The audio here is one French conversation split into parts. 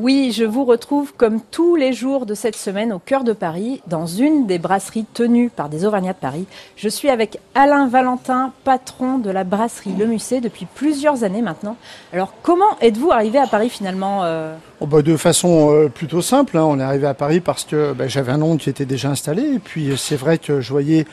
Oui, je vous retrouve comme tous les jours de cette semaine au cœur de Paris, dans une des brasseries tenues par des Auvergnats de Paris. Je suis avec Alain Valentin, patron de la brasserie Le Musset depuis plusieurs années maintenant. Alors comment êtes-vous arrivé à Paris finalement euh Oh bah, de façon euh, plutôt simple, hein. on est arrivé à Paris parce que bah, j'avais un oncle qui était déjà installé et puis c'est vrai que je voyais,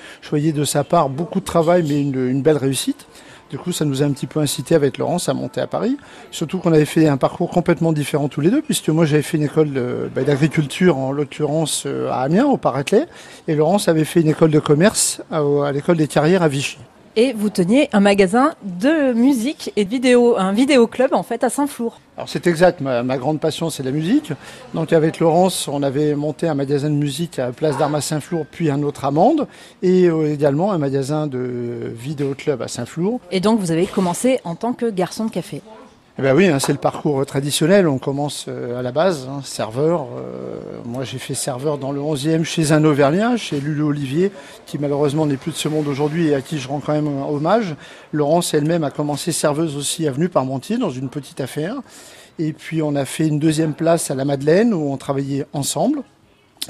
de sa part beaucoup de travail mais une belle réussite. Du coup, ça nous a un petit peu incité avec Laurence à monter à Paris. Surtout qu'on avait fait un parcours complètement différent tous les deux, puisque moi j'avais fait une école bah, d'agriculture, en l'occurrence euh, à Amiens, au Paraclet, et Laurence avait fait une école de commerce à, à l'école des carrières à Vichy. Et vous teniez un magasin de musique et de vidéo, un vidéoclub en fait à Saint-Flour. Alors c'est exact, ma, ma grande passion c'est la musique. Donc avec Laurence, on avait monté un magasin de musique à Place d'Armes à Saint-Flour, puis un autre à Mende, et euh, également un magasin de vidéoclub à Saint-Flour. Et donc vous avez commencé en tant que garçon de café. Eh ben oui, hein, c'est le parcours traditionnel. On commence euh, à la base, hein, serveur. Euh, moi, j'ai fait serveur dans le 11e chez un Auvergnat, chez Lulu Olivier, qui malheureusement n'est plus de ce monde aujourd'hui et à qui je rends quand même hommage. Laurence elle-même a commencé serveuse aussi avenue Parmentier dans une petite affaire. Et puis on a fait une deuxième place à la Madeleine où on travaillait ensemble.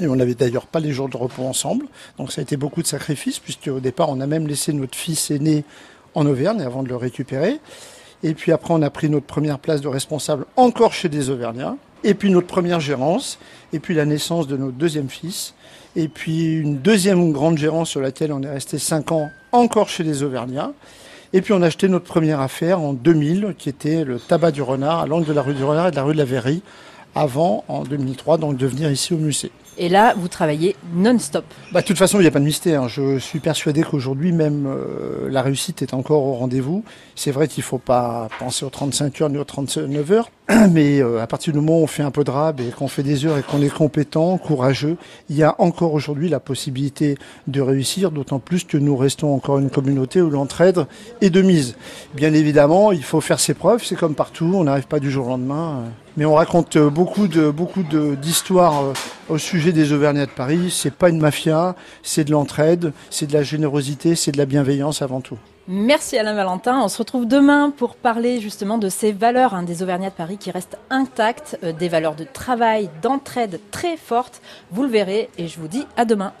Et on n'avait d'ailleurs pas les jours de repos ensemble. Donc ça a été beaucoup de sacrifices, puisque au départ, on a même laissé notre fils aîné en Auvergne avant de le récupérer. Et puis après, on a pris notre première place de responsable encore chez des Auvergnats. Et puis notre première gérance. Et puis la naissance de notre deuxième fils. Et puis une deuxième grande gérance sur laquelle on est resté cinq ans encore chez des Auvergnats. Et puis on a acheté notre première affaire en 2000, qui était le tabac du renard, à l'angle de la rue du renard et de la rue de la Verrerie, avant, en 2003, donc de venir ici au musée. Et là, vous travaillez non-stop. Bah, de toute façon, il n'y a pas de mystère. Je suis persuadé qu'aujourd'hui, même euh, la réussite est encore au rendez-vous. C'est vrai qu'il ne faut pas penser aux 35 heures ni aux 39 heures. Mais euh, à partir du moment où on fait un peu de rab et qu'on fait des heures et qu'on est compétent, courageux, il y a encore aujourd'hui la possibilité de réussir, d'autant plus que nous restons encore une communauté où l'entraide est de mise. Bien évidemment, il faut faire ses preuves, c'est comme partout, on n'arrive pas du jour au lendemain. euh. Mais on raconte euh, beaucoup d'histoires euh, au sujet des Auvergnats de Paris. C'est pas une mafia, c'est de l'entraide, c'est de la générosité, c'est de la bienveillance avant tout. Merci Alain Valentin. On se retrouve demain pour parler justement de ces valeurs hein, des Auvergnats de Paris qui restent intactes, euh, des valeurs de travail, d'entraide très fortes. Vous le verrez et je vous dis à demain.